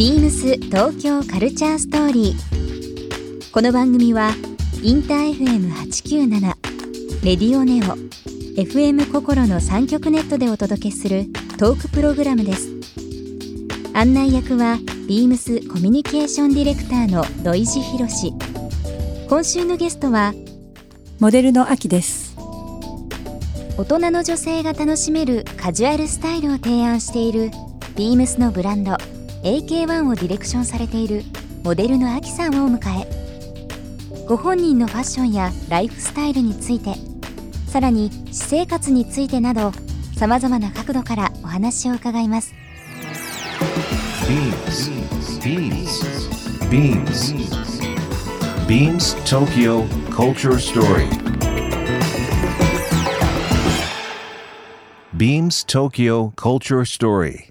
ビームス東京カルチャーストーリー。この番組はインター FM897 レディオネオ FM 心の三極ネットでお届けするトークプログラムです。案内役はビームスコミュニケーションディレクターの土井博志。今週のゲストはモデルの秋です。大人の女性が楽しめるカジュアルスタイルを提案しているビームスのブランド AK1 をディレクションされているモデルのアキさんをお迎えご本人のファッションやライフスタイルについてさらに私生活についてなどさまざまな角度からお話を伺います Beams. Beams. Beams. Beams Tokyo Culture Story. Beams Tokyo Culture Story.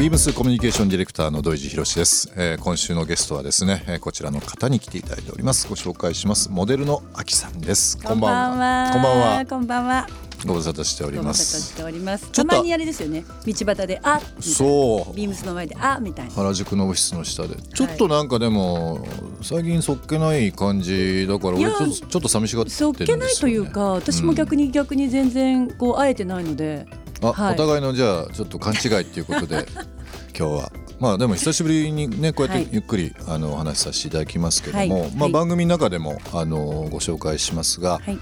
ビームスコミュニケーションディレクターの土井博志です、えー今週のゲストはですね、えーこちらの方に来ていただいております。ご紹介します。モデルのあきさんです。こんばんは。こんばんは。こんばんは。ご無沙汰しております。しております。ちょっとたまにあれですよね。道端であ、そう。ビームスの前であみたいな。原宿のオフィスの下で。ちょっとなんかでも、最近そっけない感じだから俺ちょっと寂しがってるんですよ、ね、そっけないというか、私も逆に逆に全然こう会えてないので。あ、はい。お互いのじゃあちょっと勘違いっていうことで 今日は。まあでも久しぶりにねこうやってはい。ゆっくりあのお話しさせていただきますけども、まあはい。はい番組の中でもあのご紹介しますが、はい。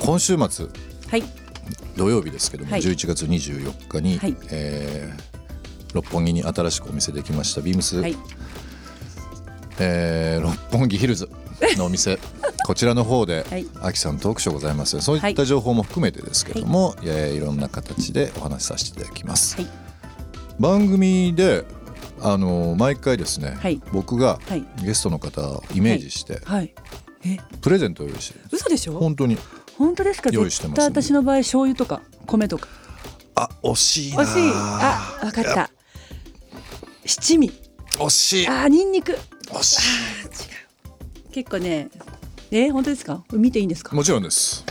今週末はい。土曜日ですけども、はい。11月24日に、はい。えー六本木に新しくお店できましたビームス、はい。えー六本木ヒルズのお店 こちらの方で、はいさんトークショーございますそういった情報も含めてですけども、えーいろんな形でお話しさせていただきます、はい番組であの毎回ですね、はい僕がはいゲストの方をイメージして、はい。え、プレゼントを用意してる嘘でしょ？本当に本当ですか？用意してます私の場合醤油とか米とか。あ惜しいな惜しい。あ、わかった。七味。惜しいあ、ニンニク。惜し結構ね。え、本当ですか？見ていいんですか？いもちろんです、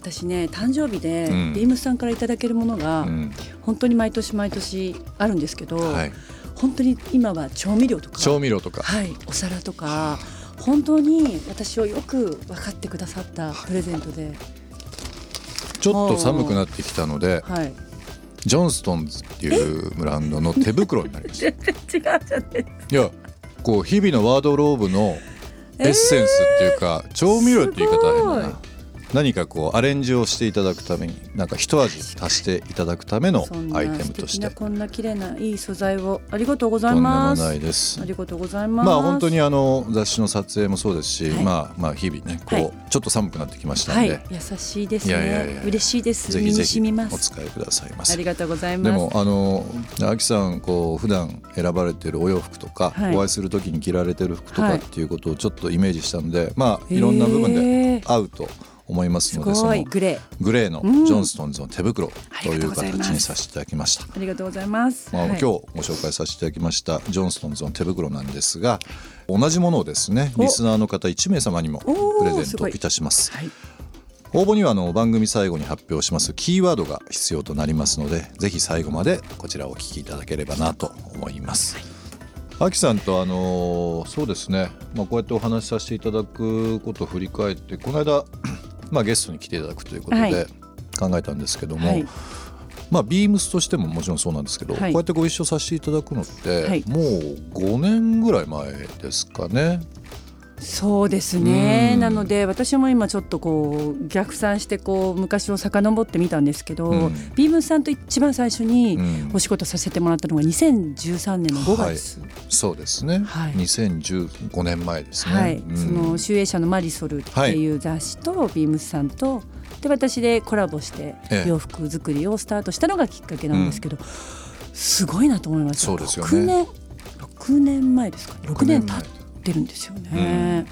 私ね誕生日で、うん。ビームスさんからいただけるものが、うん。本当に毎年毎年あるんですけど、はい、本当に今は調味料とか調味料とか、はい、お皿とか本当に私をよく分かってくださったプレゼントで、ちょっと寒くなってきたのではい、ジョンストンズっていうブランドの手袋になりました。全然違うじゃないいやこう日々のワードローブのエッセンスっていうか、調味料って言い方は変だすな何かこうアレンジをしていただくためになんか一味足していただくためのアイテ素ムとして。こんな綺麗ないい素材を。ありがとうございます。ないです。ありがとうございます。まあ本当にあの雑誌の撮影もそうですし、はい。まあまあ日々ねこう、はい。ちょっと寒くなってきましたんで、はい。優しいですね。いやいやいや嬉しいです。ぜひぜひお使いくださいませ。ありがとうございます。でもあのあきさんこう普段選ばれてるお洋服とか、はい。お会いする時に着られてる服とかはい。っていうことをちょっとイメージしたので、まあいろんな部分で合うと思いますすのでグレー。グレーのうん。ジョンストンズの手袋あという形にさせていただきました。ありがとうございます、まあ、はい。今日ご紹介させていただきましたジョンストンズの手袋なんですが同じものをですねお。リスナーの方1名様にもプレゼントいいたします。はい。応募にはあの番組最後に発表しますキーワードが必要となりますのでぜひ最後までこちらをお聞きいただければなと思います。あきさんとあのそうですね、まあ、こうやってお話しさせていただくことを振り返ってこの間、まあ、ゲストに来ていただくということはい。で考えたんですけども、はい。まあ、ビームスとしてももちろんそうなんですけど、はい。こうやってご一緒させていただくのって、はい。もう5年ぐらい前ですかね。そうですね、うん。なので私も今ちょっとこう逆算してこう昔を遡ってみたんですけど、うん。ビームスさんと一番最初にうん。お仕事させてもらったのが2013年の5月、そうですね、はい。2015年前ですね。はい。うん。その集英社のマリソルっていう雑誌とビームスさんとで私でコラボしてええ。洋服作りをスタートしたのがきっかけなんですけど、すごいなと思いましたそうですよね。6年6年前ですか6年経っってるんですよね。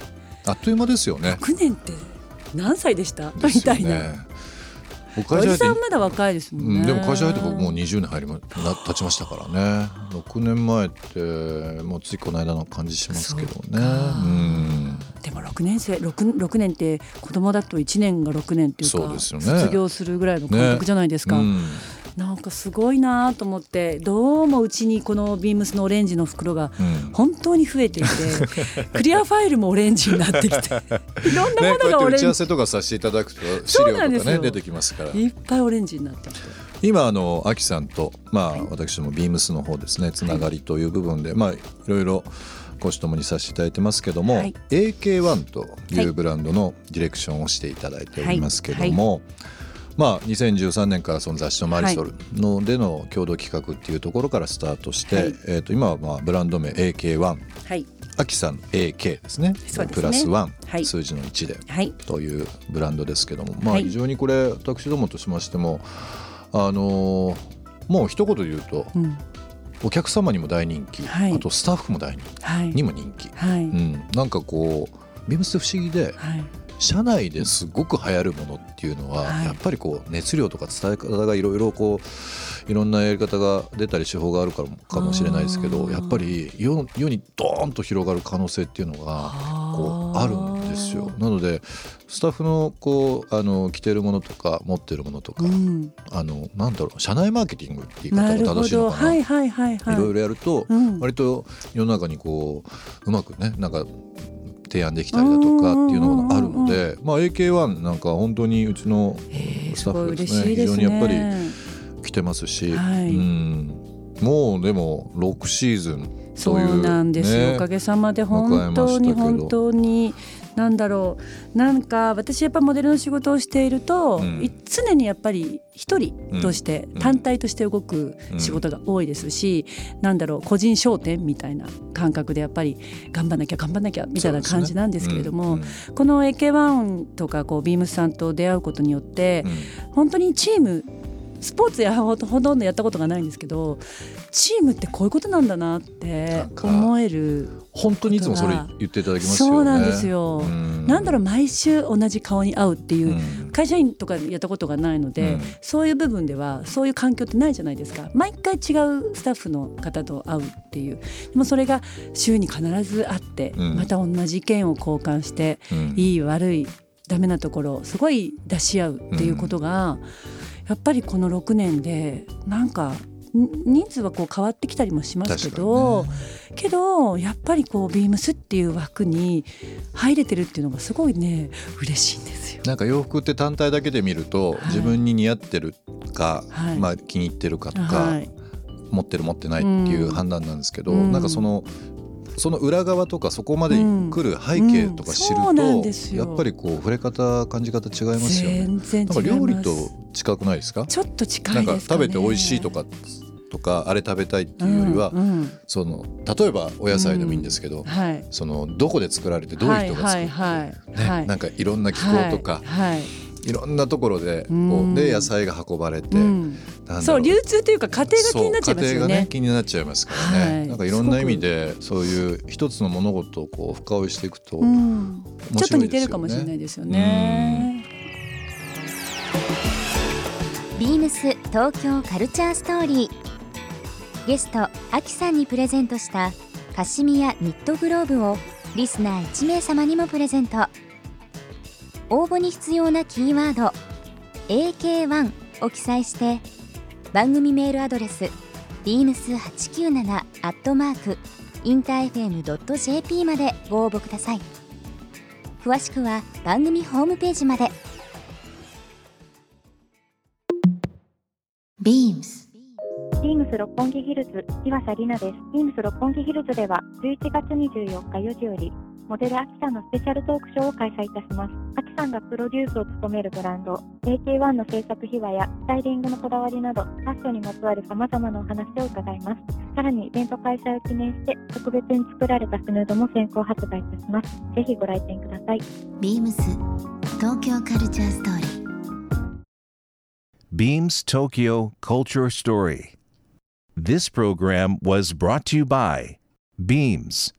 あっという間ですよね。6年って何歳でした？みですよたいな。ね。おじさんまだ若いですもんね。うん、でも会社入って僕もう20年入りまな経ちましたからね6年前ってもうついこの間の感じしますけどねそうんでも6年生 6, 6年って子供だと1年が6年っていうかそうですよね卒業するぐらいの感覚じゃないですか。うんなんかすごいなと思ってどうもうちにこのビームスのオレンジの袋がうん。本当に増えていて クリアファイルもオレンジになってきて。いろんなね、もこうやって打ち合わのがオレンジ、せとかさせていただくと資そう料なんですよ。とかね出てきますから。いっぱいオレンジになってきて今あのアキさんとまあ私どもビームスの方ですねつながりという部分で、まあいろいろ講師ともにさせていただいてますけども、はい。AK1 といはいうブランドのディレクションをしていただいておりますけども、まあ、2013年からその雑誌のマリソルのでの共同企画っていうところからスタートして、はい。えー、と今はまあブランド名 AK1 はい。アキさん AK ですね。ですね。プラス1、はい。数字の1で。はい。というブランドですけども、まあ、はい。非常にこれ私どもとしましてもあのーもう一言で言うとうん。お客様にも大人気、はい。あとスタッフも大人気。はい。にも人気、はい、うん、なんかこうビームス不思議ではい社内ですごく流行るものっていうのは、はい。やっぱりこう熱量とか伝え方がいろいろこういろんなやり方が出たり手法があるからかもしれないですけどやっぱり世世にドーンと広がる可能性っていうのがこうあるんですよ。なのでスタッフのこうあの着てるものとか持ってるものとか、うん、あのなんだろう社内マーケティングっていう言い方が正しいのかな？どはいはいはいはい。いろいろやると、うん。割と世の中にこううまくねなんか提案できたりだとかっていうのがあるので、まあ、AK1 なんか本当にうちのえースタッフですね非常にやっぱり来てますし、はい。うん。もうでも6シーズンそといううなんですよ、ねおかげさまで本当に本当になんだろう。なんか私やっぱモデルの仕事をしていると、うん。い常にやっぱり一人として、うん。単体として動く仕事が多いですし、なんだろう個人商店みたいな感覚でやっぱり頑張んなきゃ頑張んなきゃみたいな感じなんですけれども、うん。この AK1 とかこうビームスさんと出会うことによって、うん。本当にチームスポーツやほとんどやったことがないんですけどチームってこういうことなんだなって思える本当にいつもそれ言っていただきますよね。そうなんですよ、うん。なんだろう毎週同じ顔に会うっていう、うん。会社員とかやったことがないので、うん。そういう部分ではそういう環境ってないじゃないですか。毎回違うスタッフの方と会うっていう。でもそれが週に必ず会って、うん。また同じ意見を交換して、うん。いい悪いダメなところをすごい出し合うっていうことが、やっぱりこの6年でなんかん人数はこう変わってきたりもしますけど、けどやっぱりこうビームスっていう枠に入れてるっていうのがすごいね嬉しいんですよ。なんか洋服って単体だけで見ると、はい。自分に似合ってるか、はい。まあ、気に入ってるかとか、はい、持ってる持ってないっていう判断なんですけど、うん。なんかそのその裏側とかそこまで来る背景とか知ると、うんうんやっぱりこう触れ方感じ方違いますよね。全然違いなんますか料理と近くないですか？ちょっと近ないんかですかね。食べて美味しいとかとかあれ食べたいっていうよりは、うんうん。その例えばお野菜でもいいんですけど、はい。そのどこで作られてどういう人が作って、はいはいねはい。なんかいろんな気候とか、はいはいい、ろんなところでこうで野菜が運ばれて、そう流通というか家庭が気になっちゃいますよそう家庭がねね。気になっちゃいますからね、はい。なんかいろんな意味でそういう一つの物事をこう深追いしていくと、うん、ちょっと似てるかもしれいないですよね。ビームス東京カルチャーストーリー。ゲストアキさんにプレゼントしたカシミヤニットグローブをリスナー1名様にもプレゼント応募に必要なキーワード AK1 を記載して番組メールアドレス beams897 アットマークインター FM.jp までご応募ください。詳しくは番組ホームページまで。ビームス。ビームス六本木ヒルズ岩佐里奈です。ビームス六本木ヒルズでは11月24日4時よりモデルアキさんのスペシャルトークショーを開催いたします。アキさんがプロデュースを務めるブランド AK1 の制作秘話やスタイリングのこだわりなどファッションにまつわる様々なお話を伺います。さらにイベント開催を記念して特別に作られたスヌードも先行発売いたします。ぜひご来店ください。ビームス東京カルチャーストーリー Beams Tokyo Culture Story. This program was brought to you by Beams.